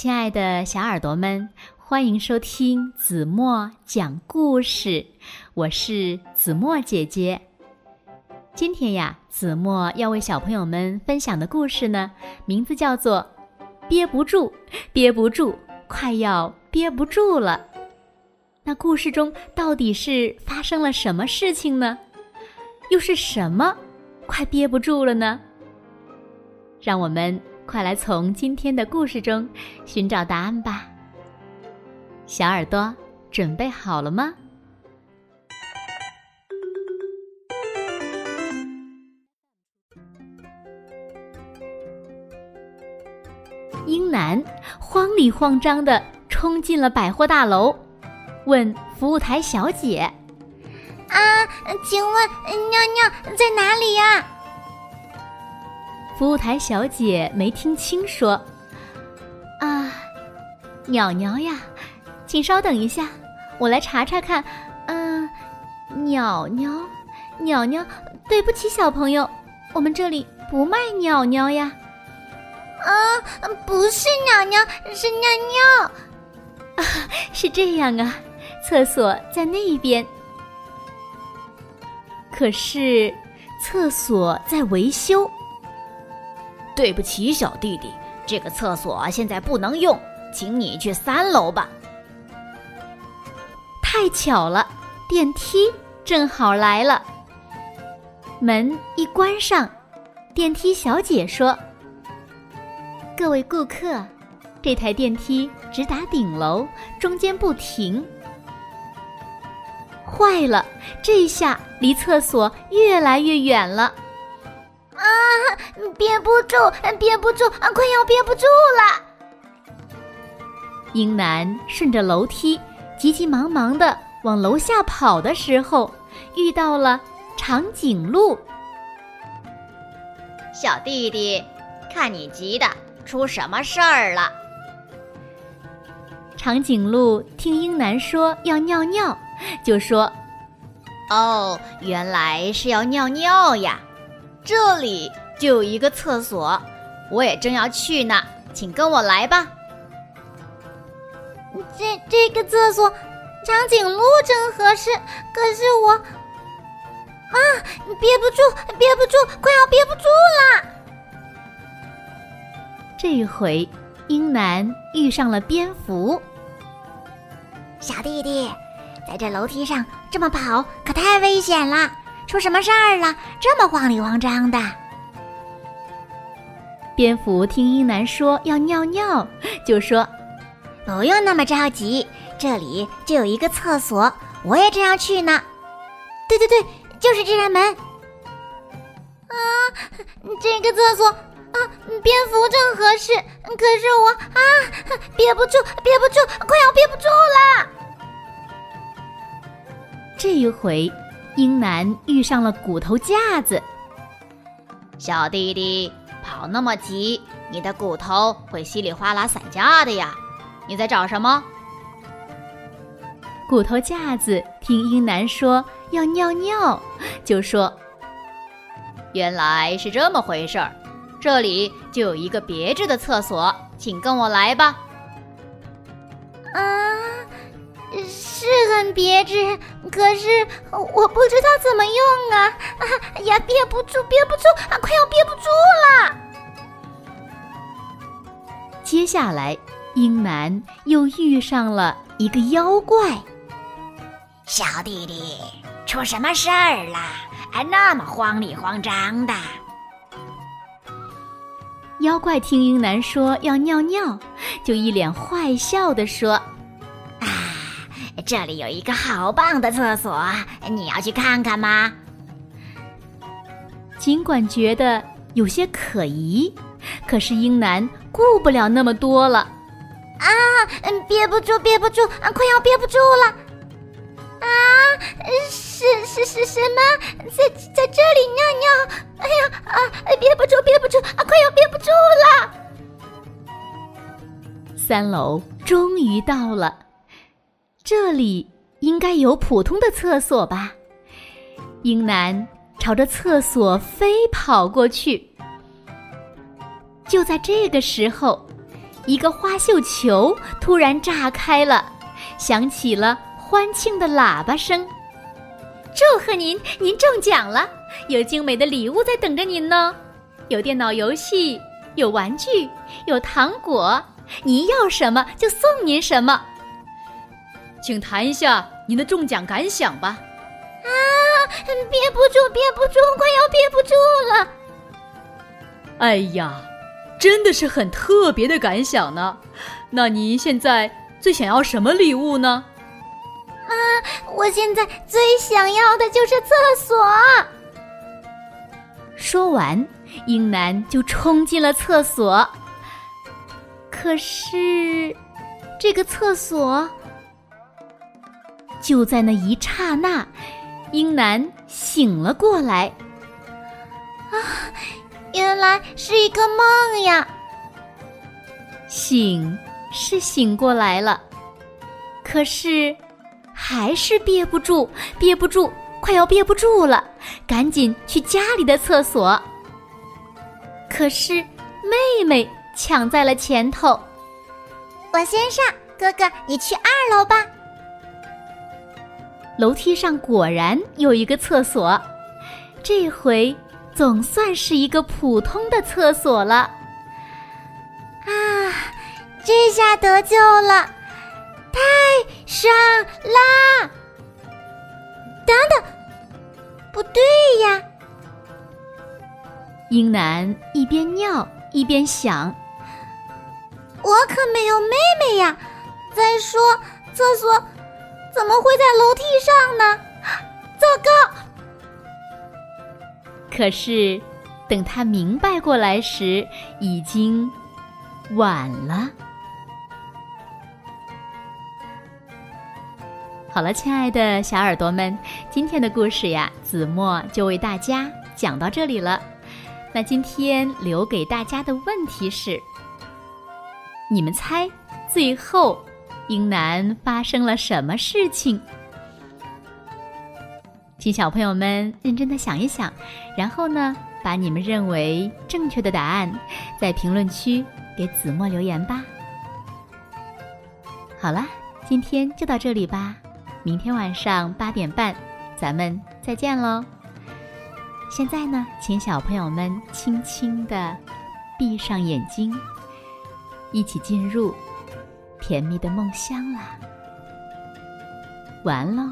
亲爱的小耳朵们，欢迎收听子墨讲故事，我是子墨姐姐。今天呀，子墨要为小朋友们分享的故事呢，名字叫做《憋不住，憋不住，快要憋不住了》。那故事中到底是发生了什么事情呢？又是什么快憋不住了呢？让我们快来从今天的故事中寻找答案吧。小耳朵准备好了吗？英男慌里慌张的冲进了百货大楼，问服务台小姐：“啊，请问尿尿在哪里呀？”服务台小姐没听清，说：“啊，鸟鸟呀，请稍等一下，我来查查看。嗯，鸟鸟，鸟鸟，对不起，小朋友，我们这里不卖鸟鸟呀。啊，不是鸟鸟，是尿尿。啊，是这样啊，厕所在那边。可是，厕所在维修。”对不起，小弟弟，这个厕所现在不能用，请你去三楼吧。太巧了，电梯正好来了。门一关上，电梯小姐说：“各位顾客，这台电梯直达顶楼，中间不停。”坏了，这下离厕所越来越远了。啊，憋不住，憋不住，啊，快要憋不住了！英男顺着楼梯，急急忙忙的往楼下跑的时候，遇到了长颈鹿。小弟弟，看你急的，出什么事儿了？长颈鹿听英男说要尿尿，就说：“哦，原来是要尿尿呀。”这里就有一个厕所，我也正要去呢，请跟我来吧。这这个厕所，长颈鹿正合适，可是我啊，憋不住，憋不住，快要憋不住了。这回，英男遇上了蝙蝠。小弟弟，在这楼梯上这么跑，可太危险了。出什么事儿了？这么慌里慌张的。蝙蝠听英男说要尿尿，就说：“不用那么着急，这里就有一个厕所，我也正要去呢。”对对对，就是这扇门。啊，这个厕所啊，蝙蝠正合适，可是我啊，憋不住，憋不住，快要憋不住了。这一回。英男遇上了骨头架子，小弟弟跑那么急，你的骨头会稀里哗啦散架的呀！你在找什么？骨头架子听英男说要尿尿，就说：“原来是这么回事儿，这里就有一个别致的厕所，请跟我来吧。”啊。是很别致，可是我不知道怎么用啊！啊呀，憋不住，憋不住啊，快要憋不住了。接下来，英男又遇上了一个妖怪。小弟弟，出什么事儿了？还那么慌里慌张的。妖怪听英男说要尿尿，就一脸坏笑的说。这里有一个好棒的厕所，你要去看看吗？尽管觉得有些可疑，可是英男顾不了那么多了。啊，嗯憋不住，憋不住，啊快要憋不住了！啊，是是是什么？在在这里尿尿？哎呀啊，憋不住，憋不住，啊，快要憋不住了！三楼终于到了。这里应该有普通的厕所吧？英男朝着厕所飞跑过去。就在这个时候，一个花绣球突然炸开了，响起了欢庆的喇叭声。祝贺您，您中奖了！有精美的礼物在等着您呢，有电脑游戏，有玩具，有糖果，您要什么就送您什么。请谈一下您的中奖感想吧。啊，憋不住，憋不住，快要憋不住了！哎呀，真的是很特别的感想呢。那您现在最想要什么礼物呢？啊，我现在最想要的就是厕所。说完，英男就冲进了厕所。可是，这个厕所就在那一刹那，英男醒了过来。啊，原来是一个梦呀！醒是醒过来了，可是还是憋不住，憋不住。快要憋不住了，赶紧去家里的厕所。可是妹妹抢在了前头，我先上，哥哥你去二楼吧。楼梯上果然有一个厕所，这回总算是一个普通的厕所了。啊，这下得救了，太爽啦！等等。不对呀！英男一边尿一边想：“我可没有妹妹呀！再说，厕所怎么会在楼梯上呢？糟糕！”可是，等他明白过来时，已经晚了。好了，亲爱的小耳朵们，今天的故事呀，子墨就为大家讲到这里了。那今天留给大家的问题是：你们猜最后英男发生了什么事情？请小朋友们认真的想一想，然后呢，把你们认为正确的答案在评论区给子墨留言吧。好了，今天就到这里吧。明天晚上八点半，咱们再见喽。现在呢，请小朋友们轻轻的闭上眼睛，一起进入甜蜜的梦乡啦。完喽。